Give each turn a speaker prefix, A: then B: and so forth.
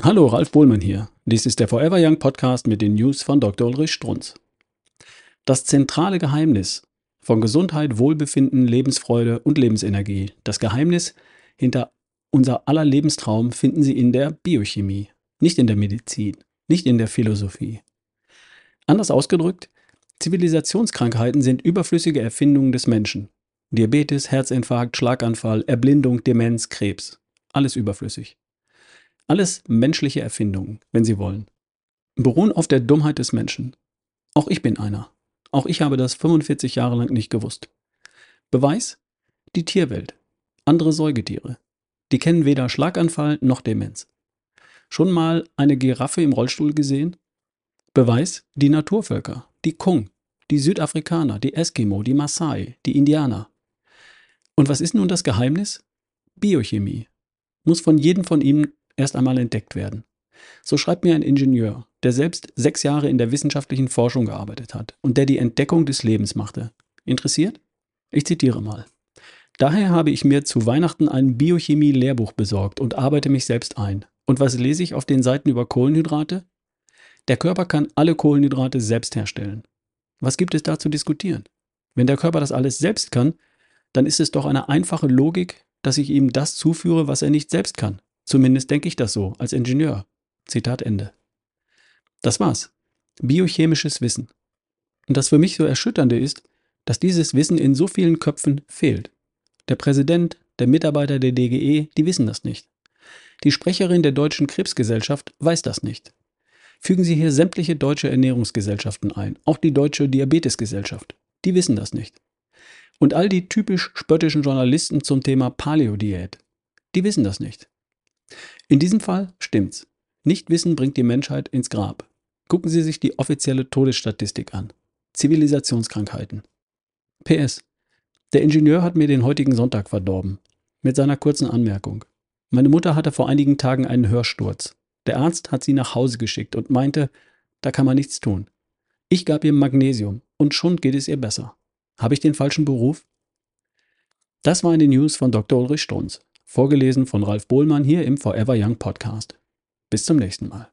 A: Hallo, Ralf Bohlmann hier. Dies ist der Forever Young Podcast mit den News von Dr. Ulrich Strunz. Das zentrale Geheimnis von Gesundheit, Wohlbefinden, Lebensfreude und Lebensenergie, das Geheimnis hinter unser aller Lebenstraum finden Sie in der Biochemie, nicht in der Medizin, nicht in der Philosophie. Anders ausgedrückt, Zivilisationskrankheiten sind überflüssige Erfindungen des Menschen. Diabetes, Herzinfarkt, Schlaganfall, Erblindung, Demenz, Krebs. Alles überflüssig. Alles menschliche Erfindungen, wenn Sie wollen. Beruhen auf der Dummheit des Menschen. Auch ich bin einer. Auch ich habe das 45 Jahre lang nicht gewusst. Beweis? Die Tierwelt. Andere Säugetiere. Die kennen weder Schlaganfall noch Demenz. Schon mal eine Giraffe im Rollstuhl gesehen? Beweis? Die Naturvölker. Die Kung, die Südafrikaner, die Eskimo, die Maasai, die Indianer. Und was ist nun das Geheimnis? Biochemie. Muss von jedem von ihnen erst einmal entdeckt werden. So schreibt mir ein Ingenieur, der selbst sechs Jahre in der wissenschaftlichen Forschung gearbeitet hat und der die Entdeckung des Lebens machte. Interessiert? Ich zitiere mal. Daher habe ich mir zu Weihnachten ein Biochemie-Lehrbuch besorgt und arbeite mich selbst ein. Und was lese ich auf den Seiten über Kohlenhydrate? Der Körper kann alle Kohlenhydrate selbst herstellen. Was gibt es da zu diskutieren? Wenn der Körper das alles selbst kann, dann ist es doch eine einfache Logik, dass ich ihm das zuführe, was er nicht selbst kann. Zumindest denke ich das so, als Ingenieur. Zitat Ende. Das war's. Biochemisches Wissen. Und das für mich so erschütternde ist, dass dieses Wissen in so vielen Köpfen fehlt. Der Präsident, der Mitarbeiter der DGE, die wissen das nicht. Die Sprecherin der Deutschen Krebsgesellschaft weiß das nicht. Fügen Sie hier sämtliche deutsche Ernährungsgesellschaften ein, auch die Deutsche Diabetesgesellschaft. Die wissen das nicht. Und all die typisch spöttischen Journalisten zum Thema Paleo-Diät, die wissen das nicht. In diesem Fall stimmt's. Nichtwissen bringt die Menschheit ins Grab. Gucken Sie sich die offizielle Todesstatistik an. Zivilisationskrankheiten. PS. Der Ingenieur hat mir den heutigen Sonntag verdorben. Mit seiner kurzen Anmerkung. Meine Mutter hatte vor einigen Tagen einen Hörsturz. Der Arzt hat sie nach Hause geschickt und meinte, da kann man nichts tun. Ich gab ihr Magnesium und schon geht es ihr besser. Habe ich den falschen Beruf? Das war eine News von Dr. Ulrich Strunz. Vorgelesen von Ralf Bohlmann hier im Forever Young Podcast. Bis zum nächsten Mal.